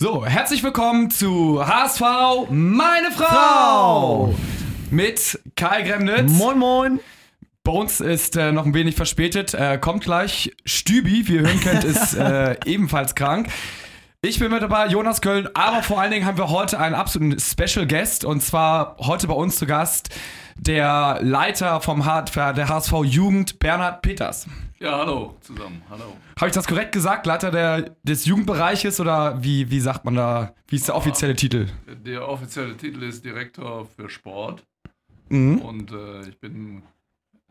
So, herzlich willkommen zu HSV Meine Frau! Mit Kai Gremnitz. Moin, moin. Uns ist äh, noch ein wenig verspätet. Äh, kommt gleich Stübi, wie ihr hören könnt, ist äh, ebenfalls krank. Ich bin mit dabei, Jonas Köln, aber vor allen Dingen haben wir heute einen absoluten Special Guest und zwar heute bei uns zu Gast der Leiter vom H der HSV Jugend, Bernhard Peters. Ja, hallo zusammen. Hallo. Habe ich das korrekt gesagt? Leiter der, des Jugendbereiches oder wie, wie sagt man da? Wie ist der offizielle Titel? Der offizielle Titel ist Direktor für Sport. Mhm. Und äh, ich bin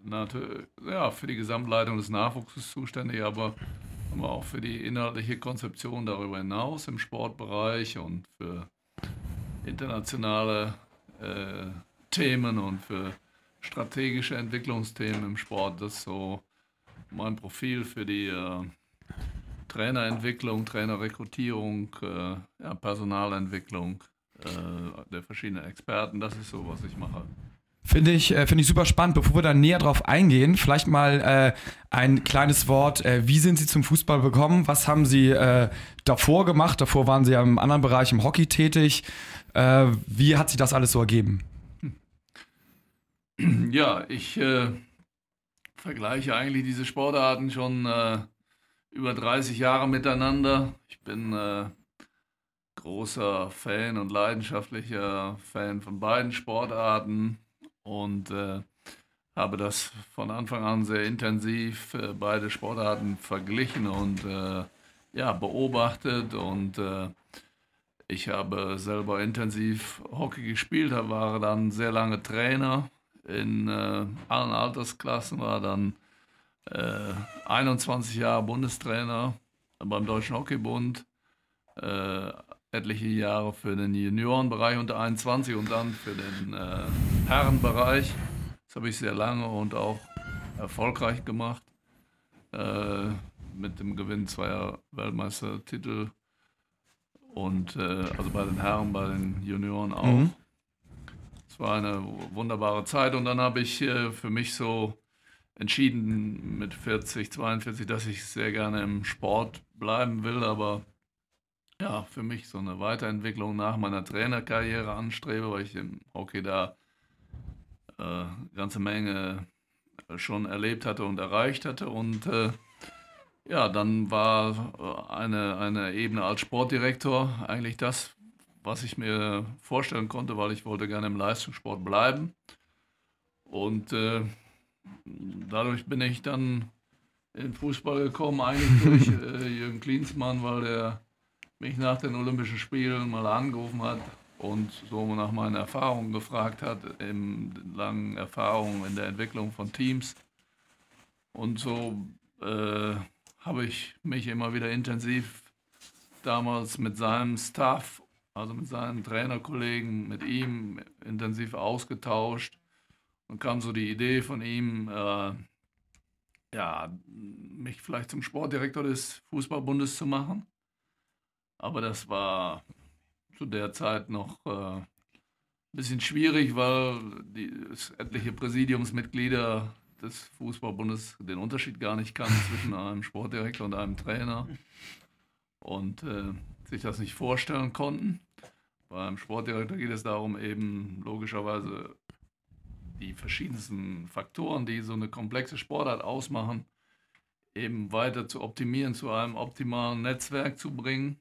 natürlich ja, für die Gesamtleitung des Nachwuchses zuständig, aber, aber auch für die inhaltliche Konzeption darüber hinaus im Sportbereich und für internationale äh, Themen und für strategische Entwicklungsthemen im Sport. Das ist so mein Profil für die äh, Trainerentwicklung, Trainerrekrutierung, äh, ja, Personalentwicklung äh, der verschiedenen Experten. Das ist so, was ich mache. Finde ich, äh, find ich super spannend. Bevor wir da näher drauf eingehen, vielleicht mal äh, ein kleines Wort. Äh, wie sind Sie zum Fußball gekommen? Was haben Sie äh, davor gemacht? Davor waren Sie ja im anderen Bereich im Hockey tätig. Äh, wie hat sich das alles so ergeben? Ja, ich äh, vergleiche eigentlich diese Sportarten schon über 30 Jahre miteinander. Ich bin großer Fan und leidenschaftlicher Fan von beiden Sportarten und äh, habe das von Anfang an sehr intensiv äh, beide Sportarten verglichen und äh, ja, beobachtet. Und äh, ich habe selber intensiv Hockey gespielt, war dann sehr lange Trainer in äh, allen Altersklassen, war dann 21 äh, Jahre Bundestrainer beim Deutschen Hockeybund, etliche Jahre für den Juniorenbereich unter 21 und dann für den äh, Herrenbereich. Das habe ich sehr lange und auch erfolgreich gemacht. Äh, mit dem Gewinn zweier Weltmeistertitel und äh, also bei den Herren, bei den Junioren auch. Mhm. Es war eine wunderbare Zeit und dann habe ich äh, für mich so entschieden mit 40, 42, dass ich sehr gerne im Sport bleiben will, aber ja, für mich so eine Weiterentwicklung nach meiner Trainerkarriere anstrebe, weil ich im Hockey da äh, ganze Menge schon erlebt hatte und erreicht hatte. Und äh, ja, dann war eine, eine Ebene als Sportdirektor eigentlich das, was ich mir vorstellen konnte, weil ich wollte gerne im Leistungssport bleiben. Und äh, dadurch bin ich dann in Fußball gekommen, eigentlich durch äh, Jürgen Klinsmann, weil der mich nach den Olympischen Spielen mal angerufen hat und so nach meinen Erfahrungen gefragt hat, in langen Erfahrungen in der Entwicklung von Teams. Und so äh, habe ich mich immer wieder intensiv damals mit seinem Staff, also mit seinen Trainerkollegen, mit ihm intensiv ausgetauscht. Und kam so die Idee von ihm, äh, ja, mich vielleicht zum Sportdirektor des Fußballbundes zu machen. Aber das war zu der Zeit noch äh, ein bisschen schwierig, weil die etliche Präsidiumsmitglieder des Fußballbundes den Unterschied gar nicht kannten zwischen einem Sportdirektor und einem Trainer und äh, sich das nicht vorstellen konnten. Beim Sportdirektor geht es darum, eben logischerweise die verschiedensten Faktoren, die so eine komplexe Sportart ausmachen, eben weiter zu optimieren, zu einem optimalen Netzwerk zu bringen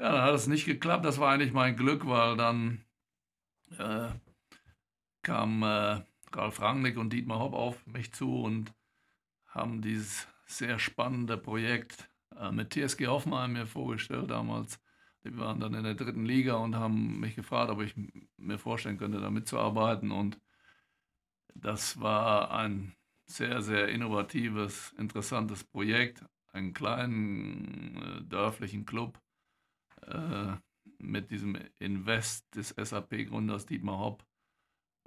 ja, dann hat es nicht geklappt. Das war eigentlich mein Glück, weil dann äh, kam äh, Ralf Rangnick und Dietmar Hopp auf mich zu und haben dieses sehr spannende Projekt äh, mit TSG Hoffenheim mir vorgestellt damals. Die waren dann in der dritten Liga und haben mich gefragt, ob ich mir vorstellen könnte, da mitzuarbeiten. Und das war ein sehr, sehr innovatives, interessantes Projekt. Einen kleinen äh, dörflichen Club äh, mit diesem Invest des SAP-Gründers Dietmar Hopp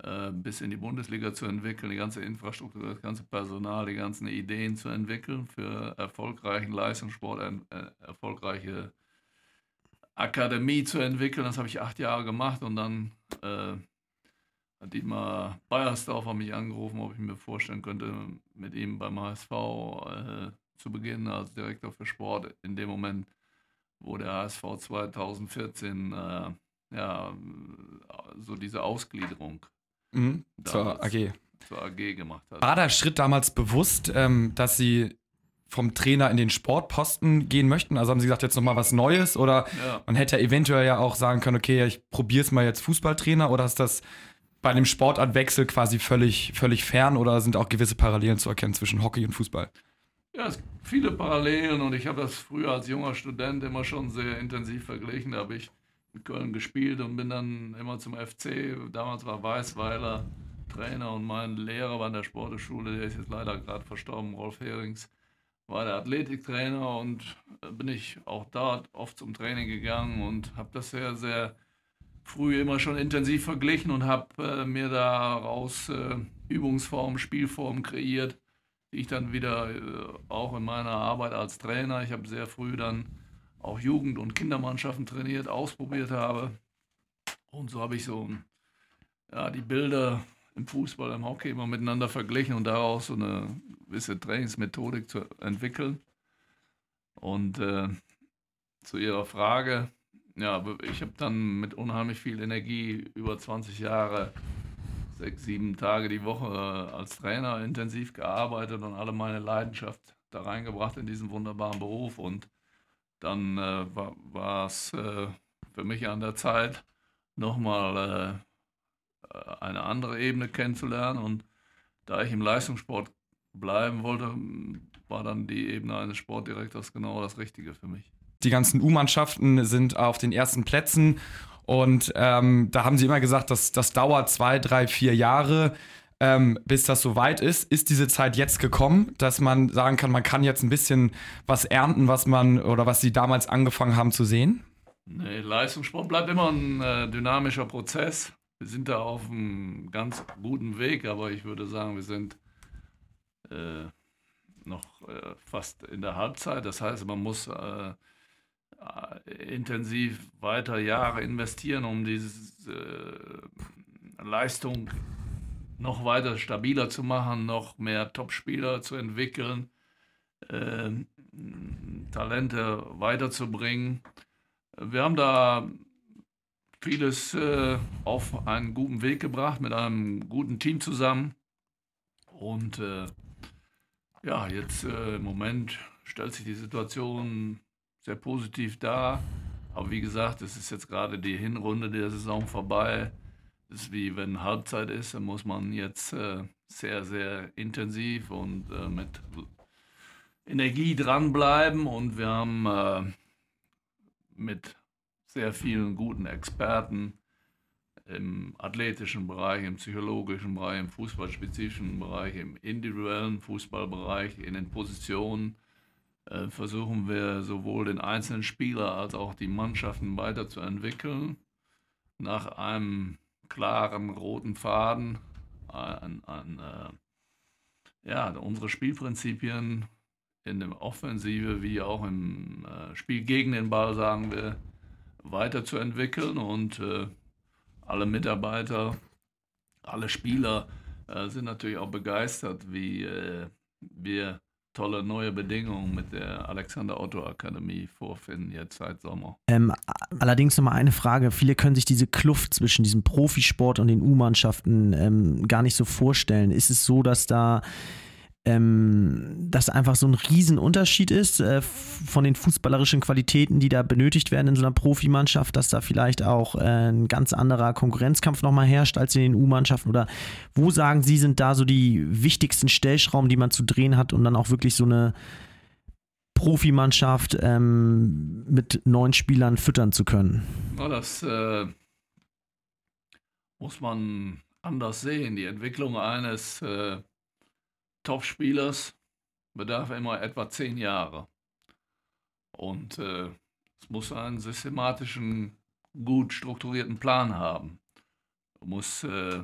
äh, bis in die Bundesliga zu entwickeln, die ganze Infrastruktur, das ganze Personal, die ganzen Ideen zu entwickeln für erfolgreichen Leistungssport, äh, erfolgreiche Akademie zu entwickeln. Das habe ich acht Jahre gemacht und dann äh, hat Dietmar Beiersdorfer mich angerufen, ob ich mir vorstellen könnte, mit ihm beim HSV äh, zu beginnen als Direktor für Sport. In dem Moment wo der HSV 2014 äh, ja, so diese Ausgliederung mhm, zur AG. zur AG gemacht hat. War der Schritt damals bewusst, ähm, dass Sie vom Trainer in den Sportposten gehen möchten? Also haben Sie gesagt, jetzt nochmal was Neues? Oder Ja. man hätte ja eventuell ja auch sagen können, okay, ich probiere es mal jetzt Fußballtrainer oder ist das bei einem Sportartwechsel quasi völlig, völlig fern oder sind auch gewisse Parallelen zu erkennen zwischen Hockey und Fußball? Ja, es gibt viele Parallelen und ich habe das früher als junger Student immer schon sehr intensiv verglichen. Da habe ich in Köln gespielt und bin dann immer zum FC. Damals war Weißweiler Trainer und mein Lehrer war in der Sportschule, der ist jetzt leider gerade verstorben, Rolf Herings, war der Athletiktrainer und äh, bin ich auch dort oft zum Training gegangen und habe das sehr, sehr früh immer schon intensiv verglichen und habe äh, mir daraus äh, Übungsformen, Spielformen kreiert ich dann wieder äh, auch in meiner Arbeit als Trainer, ich habe sehr früh dann auch Jugend- und Kindermannschaften trainiert, ausprobiert habe. Und so habe ich so ja, die Bilder im Fußball, im Hockey immer miteinander verglichen und daraus so eine gewisse Trainingsmethodik zu entwickeln. Und äh, zu Ihrer Frage, ja, ich habe dann mit unheimlich viel Energie über 20 Jahre sechs, sieben Tage die Woche äh, als Trainer intensiv gearbeitet und alle meine Leidenschaft da reingebracht in diesen wunderbaren Beruf. Und dann äh, war es äh, für mich an der Zeit, nochmal äh, eine andere Ebene kennenzulernen. Und da ich im Leistungssport bleiben wollte, war dann die Ebene eines Sportdirektors genau das Richtige für mich. Die ganzen U-Mannschaften sind auf den ersten Plätzen und ähm, da haben sie immer gesagt, dass das dauert zwei, drei, vier Jahre, ähm, bis das soweit ist. Ist diese Zeit jetzt gekommen, dass man sagen kann, man kann jetzt ein bisschen was ernten, was man oder was sie damals angefangen haben zu sehen? Nee, Leistungssport bleibt immer ein äh, dynamischer Prozess. Wir sind da auf einem ganz guten Weg, aber ich würde sagen, wir sind äh, noch äh, fast in der Halbzeit. Das heißt, man muss äh, intensiv weiter Jahre investieren, um diese äh, Leistung noch weiter stabiler zu machen, noch mehr Top-Spieler zu entwickeln, äh, Talente weiterzubringen. Wir haben da vieles äh, auf einen guten Weg gebracht mit einem guten Team zusammen. Und äh, ja, jetzt äh, im Moment stellt sich die Situation sehr positiv dar. Aber wie gesagt, es ist jetzt gerade die Hinrunde der Saison vorbei. Das ist wie wenn Halbzeit ist, dann muss man jetzt äh, sehr, sehr intensiv und äh, mit Energie dranbleiben. Und wir haben äh, mit sehr vielen guten Experten im athletischen Bereich, im psychologischen Bereich, im fußballspezifischen Bereich, im individuellen Fußballbereich, in den Positionen äh, versuchen wir sowohl den einzelnen Spieler als auch die Mannschaften weiterzuentwickeln. Nach einem klaren roten Faden an, an äh, ja, unsere Spielprinzipien in der Offensive wie auch im äh, Spiel gegen den Ball, sagen wir, weiterzuentwickeln und äh, alle Mitarbeiter, alle Spieler äh, sind natürlich auch begeistert, wie äh, wir tolle neue Bedingungen mit der Alexander Otto Akademie vorfinden, jetzt seit Sommer. Ähm, allerdings nochmal eine Frage. Viele können sich diese Kluft zwischen diesem Profisport und den U-Mannschaften ähm, gar nicht so vorstellen. Ist es so, dass da ähm, dass einfach so ein Riesenunterschied ist äh, von den fußballerischen Qualitäten, die da benötigt werden in so einer Profimannschaft, dass da vielleicht auch äh, ein ganz anderer Konkurrenzkampf nochmal herrscht als in den U-Mannschaften? Oder wo sagen Sie, sind da so die wichtigsten Stellschrauben, die man zu drehen hat, um dann auch wirklich so eine Profimannschaft ähm, mit neun Spielern füttern zu können? Na, das äh, muss man anders sehen. Die Entwicklung eines äh, Top-Spielers bedarf immer etwa zehn Jahre. Und äh, es muss einen systematischen, gut strukturierten Plan haben. Du musst äh,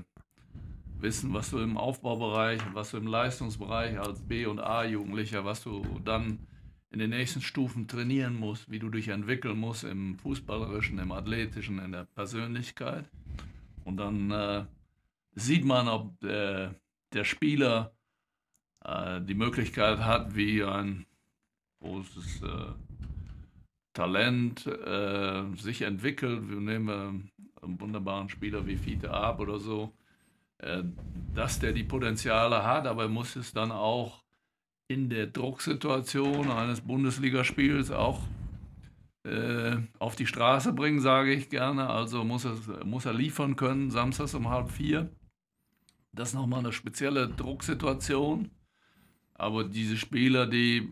wissen, was du im Aufbaubereich, was du im Leistungsbereich als B- und A-Jugendlicher, was du dann in den nächsten Stufen trainieren musst, wie du dich entwickeln musst im Fußballerischen, im Athletischen, in der Persönlichkeit. Und dann äh, sieht man, ob der, der Spieler äh, die Möglichkeit hat, wie ein großes äh, Talent äh, sich entwickelt, wir nehmen einen wunderbaren Spieler wie Fiete Ab oder so, äh, dass der die Potenziale hat, aber er muss es dann auch in der Drucksituation eines Bundesligaspiels auch äh, auf die Straße bringen, sage ich gerne. Also muss er, muss er liefern können, samstags um halb vier. Das ist nochmal eine spezielle Drucksituation. Aber diese Spieler, die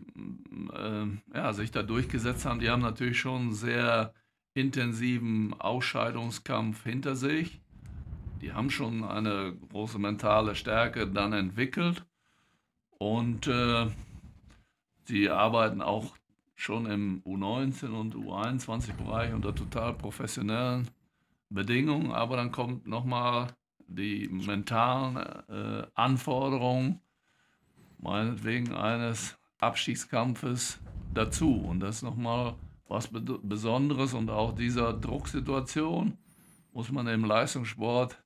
äh, ja, sich da durchgesetzt haben, die haben natürlich schon einen sehr intensiven Ausscheidungskampf hinter sich. Die haben schon eine große mentale Stärke dann entwickelt. Und äh, sie arbeiten auch schon im U19 und U21-Bereich unter total professionellen Bedingungen. Aber dann kommt nochmal die mentalen äh, Anforderungen meinetwegen eines Abstiegskampfes dazu. Und das ist nochmal was Besonderes und auch dieser Drucksituation muss man im Leistungssport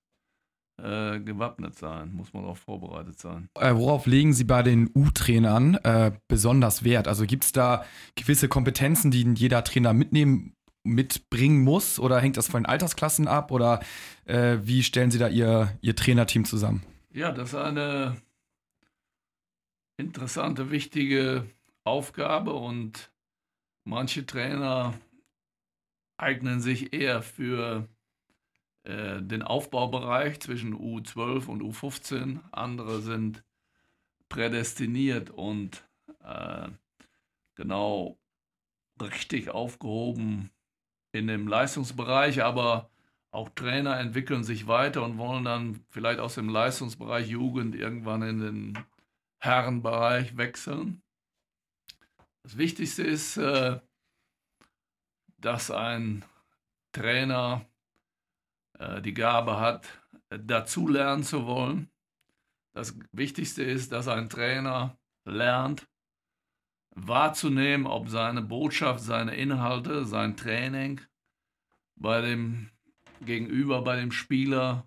äh, gewappnet sein, muss man auch vorbereitet sein. Äh, worauf legen Sie bei den U-Trainern äh, besonders Wert? Also gibt es da gewisse Kompetenzen, die jeder Trainer mitnehmen, mitbringen muss? Oder hängt das von den Altersklassen ab? Oder äh, wie stellen Sie da Ihr, Ihr Trainerteam zusammen? Ja, das ist eine interessante, wichtige Aufgabe und manche Trainer eignen sich eher für äh, den Aufbaubereich zwischen U12 und U15. Andere sind prädestiniert und äh, genau richtig aufgehoben in dem Leistungsbereich, aber auch Trainer entwickeln sich weiter und wollen dann vielleicht aus dem Leistungsbereich Jugend irgendwann in den Herrenbereich wechseln. Das Wichtigste ist, äh, dass ein Trainer äh, die Gabe hat, dazu lernen zu wollen. Das Wichtigste ist, dass ein Trainer lernt, wahrzunehmen, ob seine Botschaft, seine Inhalte, sein Training bei dem Gegenüber, bei dem Spieler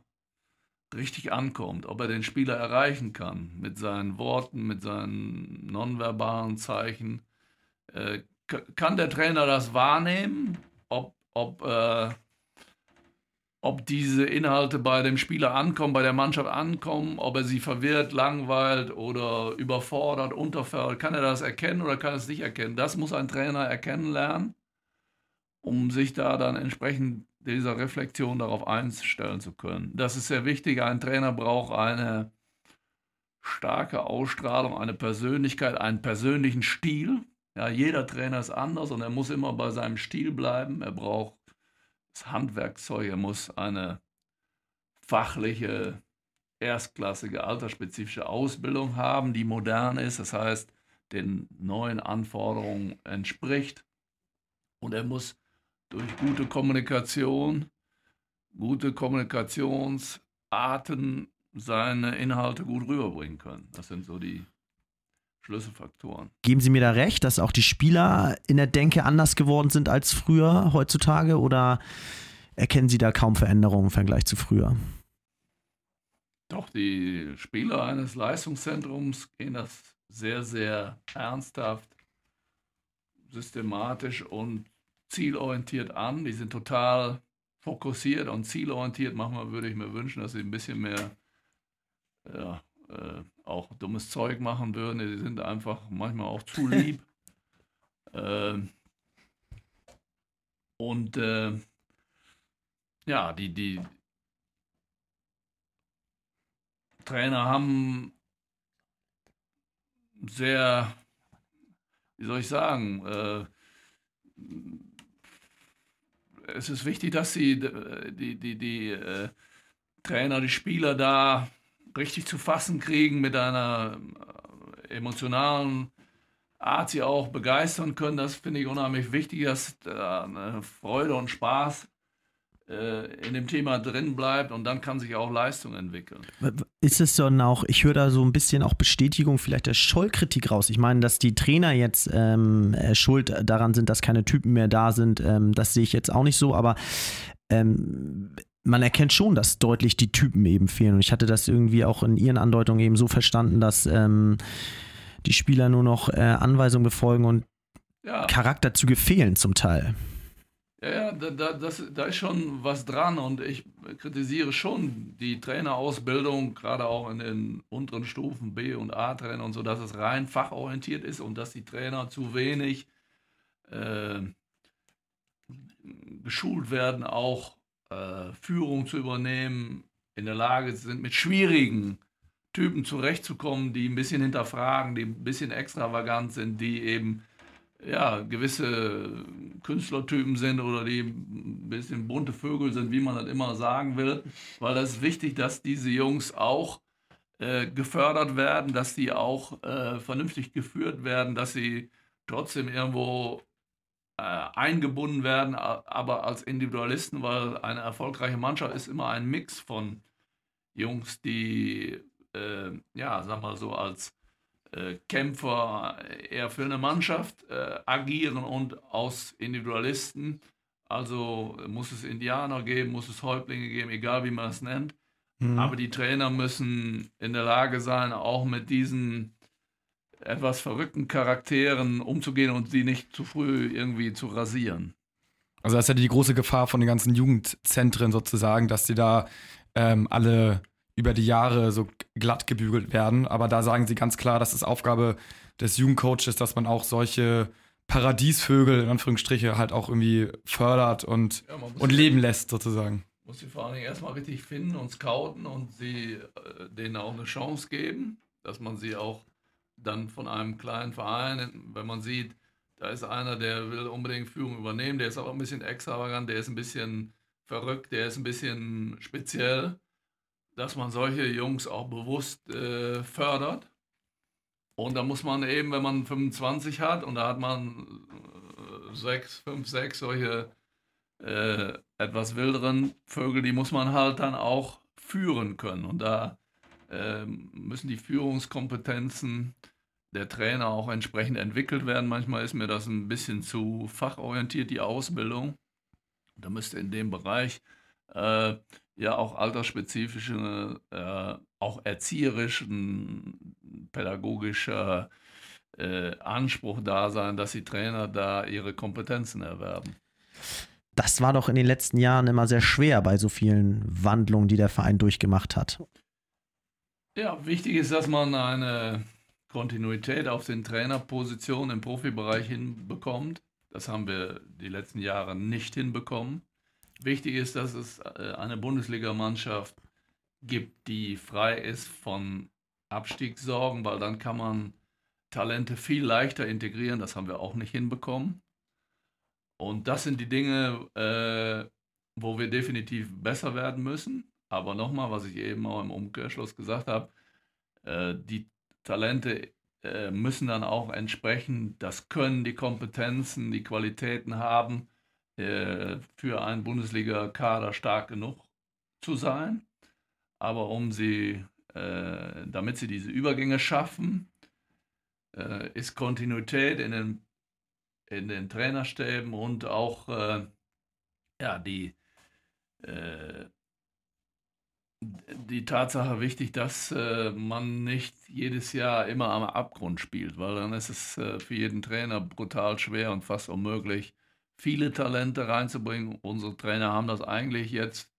richtig ankommt, ob er den Spieler erreichen kann mit seinen Worten, mit seinen nonverbalen Zeichen. Äh, kann der Trainer das wahrnehmen, ob, ob, äh, ob diese Inhalte bei dem Spieler ankommen, bei der Mannschaft ankommen, ob er sie verwirrt, langweilt oder überfordert, unterfordert? Kann er das erkennen oder kann er es nicht erkennen? Das muss ein Trainer erkennen lernen, um sich da dann entsprechend dieser Reflexion darauf einstellen zu können. Das ist sehr wichtig. Ein Trainer braucht eine starke Ausstrahlung, eine Persönlichkeit, einen persönlichen Stil. Ja, jeder Trainer ist anders und er muss immer bei seinem Stil bleiben. Er braucht das Handwerkzeug, er muss eine fachliche, erstklassige, altersspezifische Ausbildung haben, die modern ist, das heißt, den neuen Anforderungen entspricht. Und er muss durch gute Kommunikation, gute Kommunikationsarten seine Inhalte gut rüberbringen können. Das sind so die Schlüsselfaktoren. Geben Sie mir da recht, dass auch die Spieler in der Denke anders geworden sind als früher heutzutage oder erkennen Sie da kaum Veränderungen im Vergleich zu früher? Doch, die Spieler eines Leistungszentrums gehen das sehr, sehr ernsthaft, systematisch und zielorientiert an. Die sind total fokussiert und zielorientiert. Manchmal würde ich mir wünschen, dass sie ein bisschen mehr ja, äh, auch dummes Zeug machen würden. Die sind einfach manchmal auch zu lieb. äh, und äh, ja, die, die Trainer haben sehr, wie soll ich sagen, äh, es ist wichtig, dass sie die, die, die äh, Trainer, die Spieler da richtig zu fassen kriegen mit einer äh, emotionalen Art, sie auch begeistern können. Das finde ich unheimlich wichtig, dass da eine Freude und Spaß äh, in dem Thema drin bleibt und dann kann sich auch Leistung entwickeln. Ist es dann auch, ich höre da so ein bisschen auch Bestätigung vielleicht der Schollkritik raus. Ich meine, dass die Trainer jetzt ähm, äh, schuld daran sind, dass keine Typen mehr da sind, ähm, das sehe ich jetzt auch nicht so, aber ähm, man erkennt schon, dass deutlich die Typen eben fehlen. Und ich hatte das irgendwie auch in ihren Andeutungen eben so verstanden, dass ähm, die Spieler nur noch äh, Anweisungen befolgen und ja. Charakterzüge fehlen zum Teil. Ja, da, da, das, da ist schon was dran und ich kritisiere schon die Trainerausbildung, gerade auch in den unteren Stufen B und A-Trainer und so, dass es rein fachorientiert ist und dass die Trainer zu wenig äh, geschult werden, auch äh, Führung zu übernehmen, in der Lage sind, mit schwierigen Typen zurechtzukommen, die ein bisschen hinterfragen, die ein bisschen extravagant sind, die eben ja, gewisse Künstlertypen sind oder die ein bisschen bunte Vögel sind, wie man das immer sagen will. Weil das ist wichtig, dass diese Jungs auch äh, gefördert werden, dass die auch äh, vernünftig geführt werden, dass sie trotzdem irgendwo äh, eingebunden werden, aber als Individualisten, weil eine erfolgreiche Mannschaft ist immer ein Mix von Jungs, die, äh, ja, sag mal so, als Kämpfer eher für eine Mannschaft äh, agieren und aus Individualisten. Also muss es Indianer geben, muss es Häuptlinge geben, egal wie man es nennt. Mhm. Aber die Trainer müssen in der Lage sein, auch mit diesen etwas verrückten Charakteren umzugehen und sie nicht zu früh irgendwie zu rasieren. Also das ist ja die große Gefahr von den ganzen Jugendzentren sozusagen, dass die da ähm, alle über die Jahre so glatt gebügelt werden. Aber da sagen sie ganz klar, das ist Aufgabe des Jugendcoaches, dass man auch solche Paradiesvögel in Anführungsstriche halt auch irgendwie fördert und, ja, und leben lässt sozusagen. Muss sie vor allen Dingen erstmal richtig finden und scouten und sie äh, denen auch eine Chance geben, dass man sie auch dann von einem kleinen Verein, wenn man sieht, da ist einer, der will unbedingt Führung übernehmen, der ist aber ein bisschen extravagant, der ist ein bisschen verrückt, der ist ein bisschen speziell dass man solche Jungs auch bewusst äh, fördert. Und da muss man eben, wenn man 25 hat und da hat man äh, sechs, fünf, sechs solche äh, etwas wilderen Vögel, die muss man halt dann auch führen können. Und da äh, müssen die Führungskompetenzen der Trainer auch entsprechend entwickelt werden. Manchmal ist mir das ein bisschen zu fachorientiert, die Ausbildung. Da müsste in dem Bereich äh, ja auch altersspezifische, äh, auch erzieherischen, pädagogischer äh, Anspruch da sein, dass die Trainer da ihre Kompetenzen erwerben. Das war doch in den letzten Jahren immer sehr schwer bei so vielen Wandlungen, die der Verein durchgemacht hat. Ja, wichtig ist, dass man eine Kontinuität auf den Trainerpositionen im Profibereich hinbekommt. Das haben wir die letzten Jahre nicht hinbekommen. Wichtig ist, dass es äh, eine Bundesligamannschaft gibt, die frei ist von Abstiegssorgen, weil dann kann man Talente viel leichter integrieren. Das haben wir auch nicht hinbekommen. Und das sind die Dinge, äh, wo wir definitiv besser werden müssen. Aber nochmal, was ich eben auch im Umkehrschluss gesagt habe, äh, die Talente äh, müssen dann auch entsprechend das Können, die Kompetenzen, die Qualitäten haben, äh, für einen Bundesliga-Kader stark genug zu sein. Aber um sie, äh, damit sie diese Übergänge schaffen, äh, ist Kontinuität in den, in den Trainerstäben und auch äh, ja, die, äh, die Tatsache wichtig, dass äh, man nicht jedes Jahr immer am Abgrund spielt, weil dann ist es für jeden Trainer brutal schwer und fast unmöglich, viele Talente reinzubringen. Unsere Trainer haben das eigentlich jetzt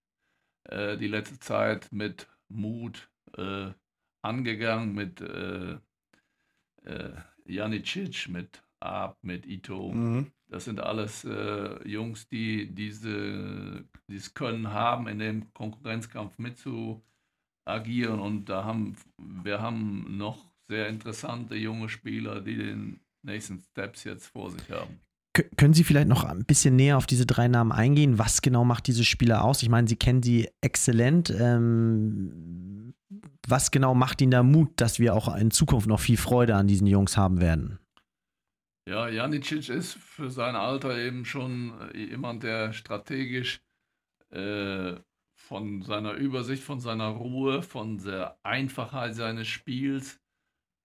äh, die letzte Zeit mit Mut äh, angegangen, mit äh, äh, Janicic, mit Ab, mit Ito. Mhm. Das sind alles äh, Jungs, die diese, dieses Können haben, in dem Konkurrenzkampf mitzuagieren. Und da haben wir haben noch sehr interessante junge Spieler, die den nächsten Steps jetzt vor sich haben. Können Sie vielleicht noch ein bisschen näher auf diese drei Namen eingehen? Was genau macht diese Spieler aus? Ich meine, Sie kennen sie exzellent. Ähm, was genau macht Ihnen da Mut, dass wir auch in Zukunft noch viel Freude an diesen Jungs haben werden? Ja, Janicic ist für sein Alter eben schon jemand, der strategisch äh, von seiner Übersicht, von seiner Ruhe, von der Einfachheit seines Spiels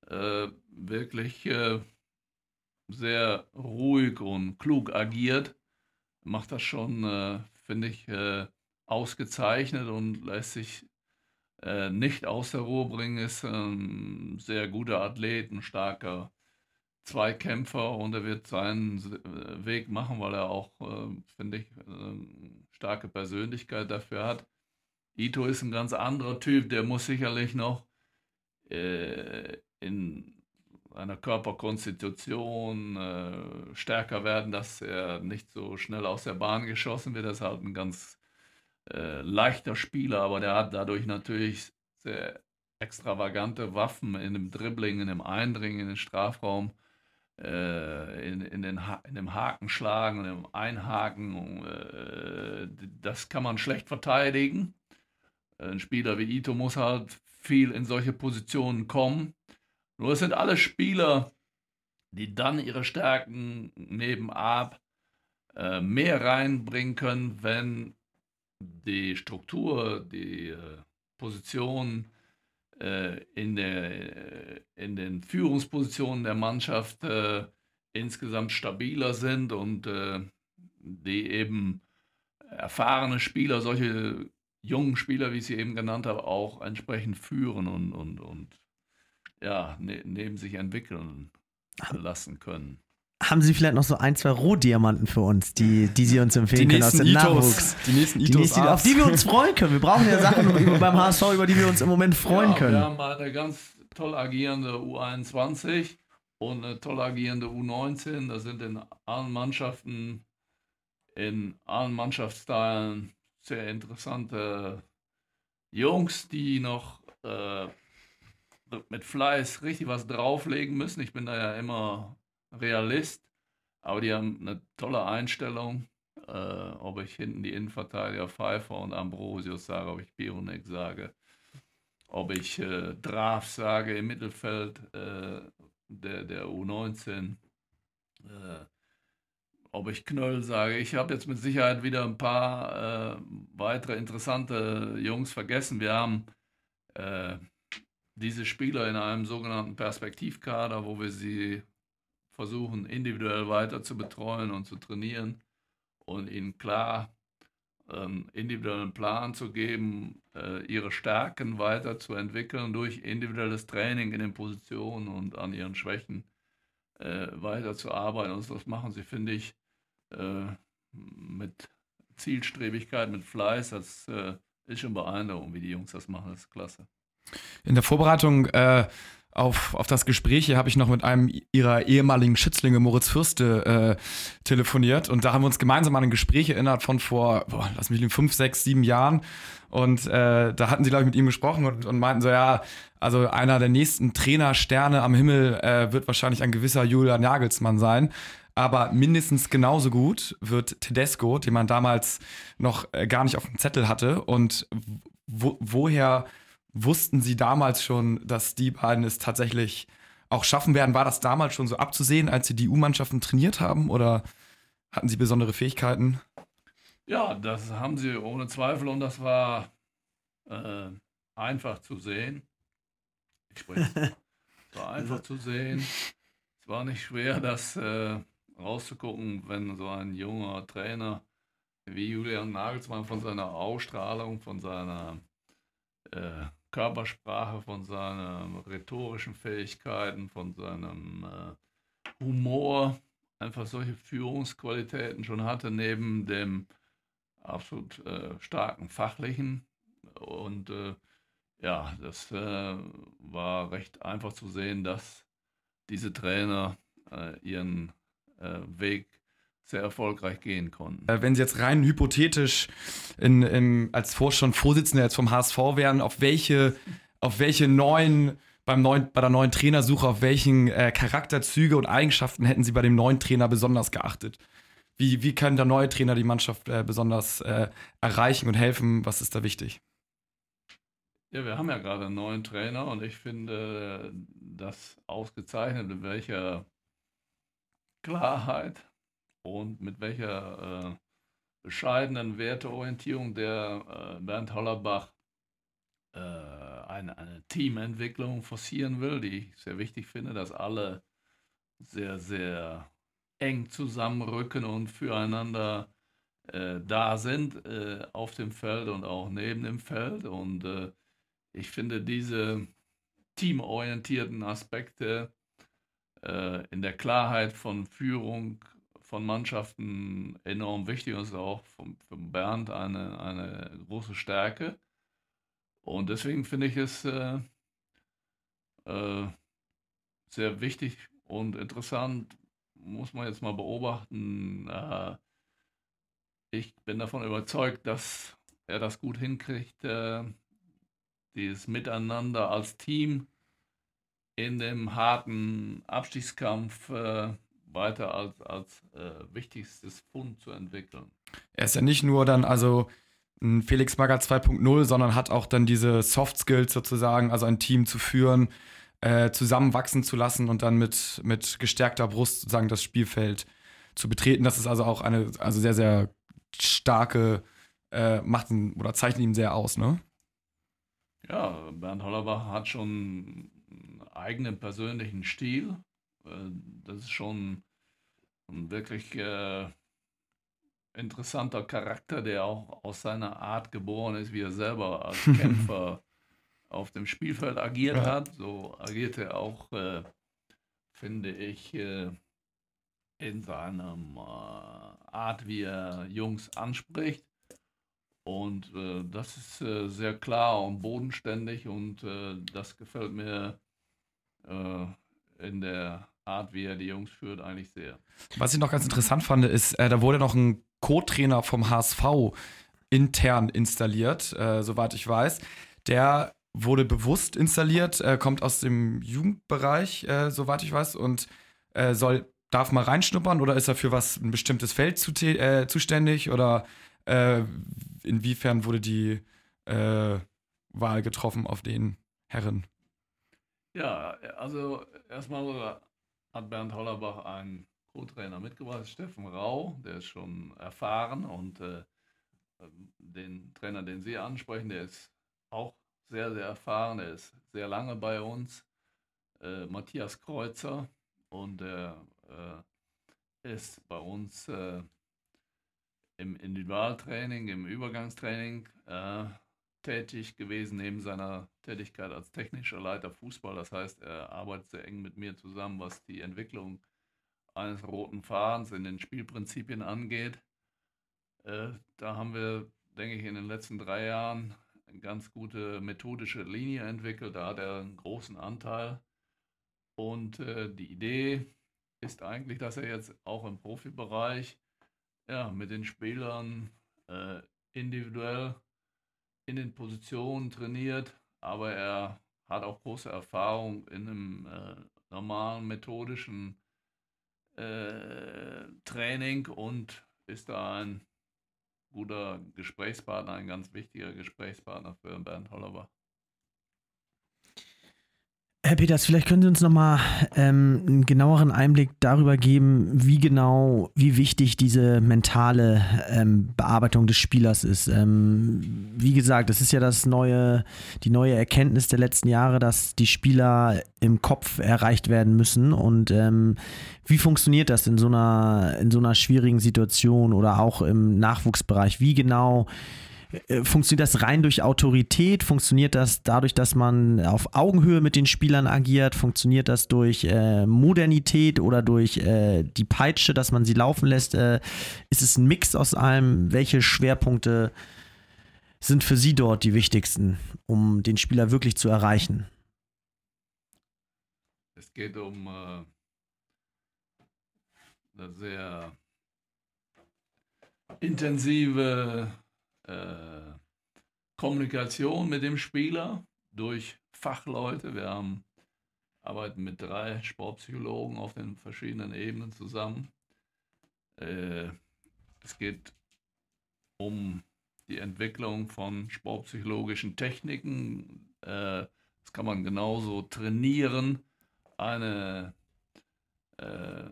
äh, wirklich äh, sehr ruhig und klug agiert, macht das schon, äh, finde ich, äh, ausgezeichnet und lässt sich äh, nicht aus der Ruhe bringen, ist ein sehr guter Athlet, ein starker Zweikämpfer und er wird seinen äh, Weg machen, weil er auch, äh, finde ich, eine starke Persönlichkeit dafür hat. Ito ist ein ganz anderer Typ, der muss sicherlich noch äh, in einer Körperkonstitution äh, stärker werden, dass er nicht so schnell aus der Bahn geschossen wird. Er ist halt ein ganz äh, leichter Spieler, aber der hat dadurch natürlich sehr extravagante Waffen in dem Dribbling, in dem Eindringen in den Strafraum, äh, in, in, den ha in dem Hakenschlagen, in dem Einhaken. Äh, das kann man schlecht verteidigen. Ein Spieler wie Ito muss halt viel in solche Positionen kommen. Nur es sind alle Spieler, die dann ihre Stärken nebenab äh, mehr reinbringen können, wenn die Struktur, die äh, Position äh, in, der, in den Führungspositionen der Mannschaft äh, insgesamt stabiler sind und äh, die eben erfahrene Spieler, solche jungen Spieler, wie ich sie eben genannt habe, auch entsprechend führen und, und, und ja, ne, neben sich entwickeln lassen können. Haben Sie vielleicht noch so ein, zwei Rohdiamanten für uns, die, die Sie uns empfehlen können aus dem Itos, Nachwuchs? Die nächsten Itos. Die nächsten, auf die wir uns freuen können. Wir brauchen ja Sachen über, beim HSV, über die wir uns im Moment freuen ja, können. Wir haben eine ganz toll agierende U21 und eine toll agierende U19. Da sind in allen Mannschaften, in allen Mannschaftsteilen sehr interessante Jungs, die noch äh, mit Fleiß richtig was drauflegen müssen. Ich bin da ja immer Realist, aber die haben eine tolle Einstellung. Äh, ob ich hinten die Innenverteidiger Pfeiffer und Ambrosius sage, ob ich Bionik sage, ob ich äh, Draf sage im Mittelfeld äh, der, der U19, äh, ob ich Knöll sage. Ich habe jetzt mit Sicherheit wieder ein paar äh, weitere interessante Jungs vergessen. Wir haben äh, diese Spieler in einem sogenannten Perspektivkader, wo wir sie versuchen, individuell weiter zu betreuen und zu trainieren und ihnen klar einen ähm, individuellen Plan zu geben, äh, ihre Stärken weiterzuentwickeln durch individuelles Training in den Positionen und an ihren Schwächen äh, weiterzuarbeiten. Und das machen sie, finde ich, äh, mit Zielstrebigkeit, mit Fleiß. Das ist schon beeindruckend, wie die Jungs das machen. Das ist klasse. In der Vorbereitung äh, auf, auf das Gespräch hier habe ich noch mit einem ihrer ehemaligen Schützlinge, Moritz Fürste, äh, telefoniert. Und da haben wir uns gemeinsam an ein Gespräch erinnert von vor, boah, lass mich liegen, fünf, sechs, sieben Jahren. Und äh, da hatten sie, glaube ich, mit ihm gesprochen und, und, meinten so, ja, also einer der nächsten Trainersterne am Himmel äh, wird wahrscheinlich ein gewisser Julian Nagelsmann sein. Aber mindestens genauso gut wird Tedesco, den man damals noch äh, gar nicht auf dem Zettel hatte. Und wo, woher wussten Sie damals schon, dass die beiden es tatsächlich auch schaffen werden? War das damals schon so abzusehen, als Sie die U-Mannschaften trainiert haben oder hatten Sie besondere Fähigkeiten? Ja, das haben sie ohne Zweifel und das war äh, einfach zu sehen. Ich spreche. Es war einfach zu sehen. Es war nicht schwer, das äh, rauszugucken, wenn so ein junger Trainer wie Julian Nagelsmann von seiner Ausstrahlung, von seiner äh, Körpersprache, von seinen rhetorischen Fähigkeiten, von seinem äh, Humor, einfach solche Führungsqualitäten schon hatte, neben dem absolut äh, starken fachlichen. Und äh, ja, das äh, war recht einfach zu sehen, dass diese Trainer äh, ihren äh, Weg sehr erfolgreich gehen konnten. Äh, wenn Sie jetzt rein hypothetisch in, in, als Vorstand Vorsitzender jetzt vom HSV wären, auf welche, auf welche neuen, beim neuen, bei der neuen Trainersuche, auf welchen äh, Charakterzüge und Eigenschaften hätten Sie bei dem neuen Trainer besonders geachtet? Wie, wie kann der neue Trainer die Mannschaft äh, besonders äh, erreichen und helfen? Was ist da wichtig? Ja, wir haben ja gerade einen neuen Trainer und ich finde das ausgezeichnet, mit welcher Klarheit und mit welcher äh, bescheidenen Werteorientierung der äh, Bernd Hollerbach äh, eine, eine Teamentwicklung forcieren will, die ich sehr wichtig finde, dass alle sehr, sehr eng zusammenrücken und füreinander äh, da sind äh, auf dem Feld und auch neben dem Feld. Und äh, ich finde diese teamorientierten Aspekte in der Klarheit von Führung von Mannschaften enorm wichtig und ist auch von, von Bernd eine, eine große Stärke. Und deswegen finde ich es äh, äh, sehr wichtig und interessant, muss man jetzt mal beobachten. Äh, ich bin davon überzeugt, dass er das gut hinkriegt, äh, dieses Miteinander als Team in dem harten Abstiegskampf äh, weiter als, als äh, wichtigstes Fund zu entwickeln. Er ist ja nicht nur dann also ein Felix Magath 2.0, sondern hat auch dann diese Soft Skills sozusagen, also ein Team zu führen, äh, zusammenwachsen zu lassen und dann mit, mit gestärkter Brust sozusagen das Spielfeld zu betreten. Das ist also auch eine also sehr, sehr starke, äh, macht ihn oder zeichnet ihn sehr aus, ne? Ja, Bernd Hollerbach hat schon einen eigenen persönlichen Stil. Äh, das ist schon ein wirklich äh, interessanter Charakter, der auch aus seiner Art geboren ist, wie er selber als Kämpfer auf dem Spielfeld agiert ja. hat. So agiert er auch, äh, finde ich, äh, in seiner äh, Art, wie er Jungs anspricht. Und äh, das ist sehr klar und bodenständig und das gefällt mir in der Art, wie er die Jungs führt, eigentlich sehr. Was ich noch ganz interessant fand, ist, da wurde noch ein Co-Trainer vom HSV intern installiert, soweit ich weiß. Der wurde bewusst installiert, äh, kommt aus dem Jugendbereich, äh, soweit ich weiß, und äh, soll, darf mal reinschnuppern oder ist er für was ein bestimmtes Feld zu, äh, zuständig oder äh, inwiefern wurde die äh, Wahl getroffen auf den Herren? Ja, also erstmal hat Bernd Hollerbach einen Co-Trainer mitgebracht, Steffen Rau, der ist schon erfahren und den Trainer, den Sie ansprechen, der ist auch sehr, sehr erfahren. Er ist sehr lange bei uns. Äh, Matthias Kreuzer und er äh, ist bei uns äh, im Individualtraining, im Übergangstraining äh, tätig gewesen, neben seiner Tätigkeit als technischer Leiter Fußball. Das heißt, er arbeitet sehr eng mit mir zusammen, was die Entwicklung eines roten Fadens in den Spielprinzipien angeht. Äh, da haben wir, denke ich, in den letzten drei Jahren eine ganz gute methodische Linie entwickelt. Da hat er einen großen Anteil. Und äh, die Idee ist eigentlich, dass er jetzt auch im Profibereich ja, mit den Spielern äh, individuell in den Positionen trainiert, aber er hat auch große Erfahrung in einem äh, normalen methodischen äh, Training und ist da ein guter Gesprächspartner, ein ganz wichtiger Gesprächspartner für Bernd Hollerbach. Herr Peters, vielleicht können Sie uns nochmal ähm, einen genaueren Einblick darüber geben, wie genau, wie wichtig diese mentale ähm, Bearbeitung des Spielers ist. Ähm, wie gesagt, das ist ja das neue, die neue Erkenntnis der letzten Jahre, dass die Spieler im Kopf erreicht werden müssen. Und ähm, wie funktioniert das in so einer, in so einer schwierigen Situation oder auch im Nachwuchsbereich? Wie genau funktioniert das rein durch Autorität? Funktioniert das dadurch, dass man auf Augenhöhe mit den Spielern agiert? Funktioniert das durch äh, Modernität oder durch äh, die Peitsche, dass man sie laufen lässt? Äh, ist es ein Mix aus allem? Welche Schwerpunkte sind für Sie dort die wichtigsten, um den Spieler wirklich zu erreichen? Es geht um äh, eine sehr intensive äh, Kommunikation mit dem Spieler durch Fachleute. Wir haben, arbeiten mit drei Sportpsychologen auf den verschiedenen Ebenen zusammen. Äh, es geht um die Entwicklung von sportpsychologischen Techniken. Äh, das kann man genauso trainieren. Eine äh,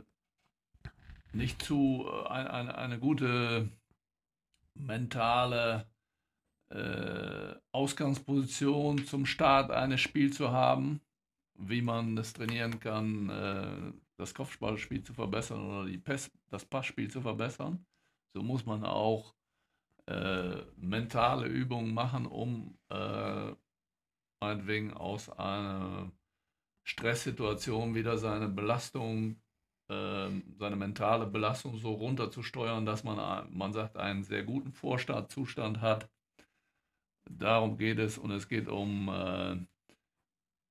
nicht zu, äh, eine, eine, eine gute mentale äh, Ausgangsposition zum Start eines Spiels zu haben, wie man es trainieren kann, äh, das Kopfballspiel zu verbessern oder die Pass, das Passspiel zu verbessern. So muss man auch äh, mentale Übungen machen, um äh, meinetwegen aus einer Stresssituation wieder seine Belastung, seine mentale Belastung so runterzusteuern, dass man, man sagt, einen sehr guten Vorstartzustand hat. Darum geht es und es geht um äh,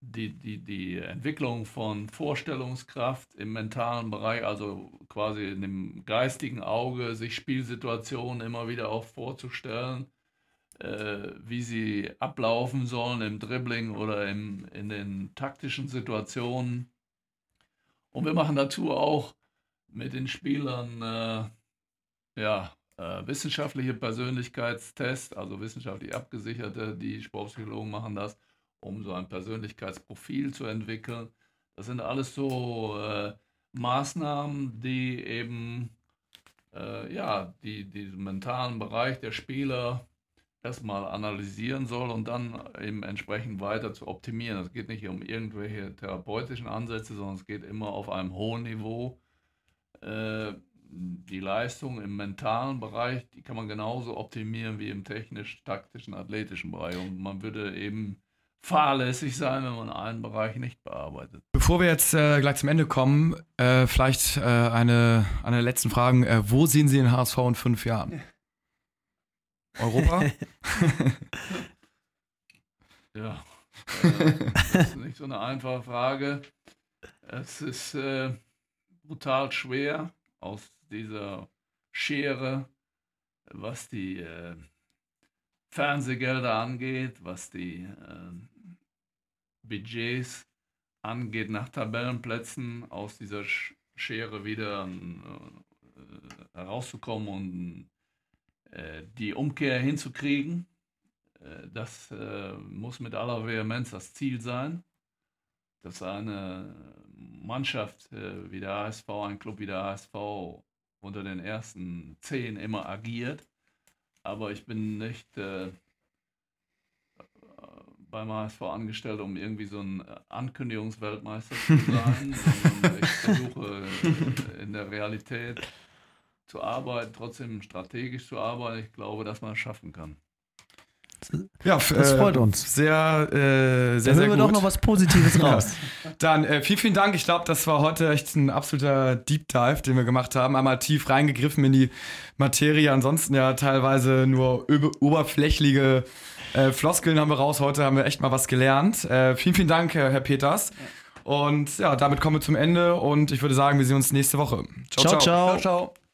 die, die, die Entwicklung von Vorstellungskraft im mentalen Bereich, also quasi in dem geistigen Auge, sich Spielsituationen immer wieder auch vorzustellen, äh, wie sie ablaufen sollen im Dribbling oder im, in den taktischen Situationen. Und wir machen dazu auch mit den Spielern äh, ja, äh, wissenschaftliche Persönlichkeitstests, also wissenschaftlich abgesicherte, die Sportpsychologen machen das um so ein Persönlichkeitsprofil zu entwickeln. Das sind alles so äh, Maßnahmen, die eben äh, ja, die, diesen mentalen Bereich der Spieler erstmal analysieren soll und dann eben entsprechend weiter zu optimieren. Es geht nicht um irgendwelche therapeutischen Ansätze, sondern es geht immer auf einem hohen Niveau. Äh, die Leistung im mentalen Bereich, die kann man genauso optimieren wie im technisch-taktischen, athletischen Bereich. Und man würde eben fahrlässig sein, wenn man einen Bereich nicht bearbeitet. Bevor wir jetzt äh, gleich zum Ende kommen, äh, vielleicht äh, eine, eine letzten Frage. Äh, wo sehen Sie den HSV in fünf Jahren? Europa? ja, äh, das ist nicht so eine einfache Frage. Es ist äh, brutal schwer aus dieser Schere, was die Fernsehgelder angeht, was die äh, Budgets angeht, nach Tabellenplätzen aus dieser Schere wieder äh, herauszukommen und äh, die Umkehr hinzukriegen. Äh, das äh, muss mit aller Vehemenz das Ziel sein, dass eine Mannschaft äh, wie der HSV, ein Club wie der HSV unter den ersten zehn immer agiert aber ich bin nicht äh, beim HSV angestellt, um irgendwie so ein Ankündigungsweltmeister zu sein, ich versuche äh, in der Realität zu arbeiten, trotzdem strategisch zu arbeiten. Ich glaube, dass man es schaffen kann. Ja, das freut äh, uns. Sehr, äh, sehr, Dann sehr wir gut. doch noch was Positives raus. Dann äh, vielen, vielen Dank. Ich glaube, das war heute echt ein absoluter Deep Dive, den wir gemacht haben. Einmal tief reingegriffen in die Materie. Ansonsten ja teilweise nur oberflächliche äh, Floskeln haben wir raus. Heute haben wir echt mal was gelernt. Äh, vielen, vielen Dank, Herr Peters. Und ja, damit kommen wir zum Ende und ich würde sagen, wir sehen uns nächste Woche. ciao. ciao. ciao. ciao, ciao.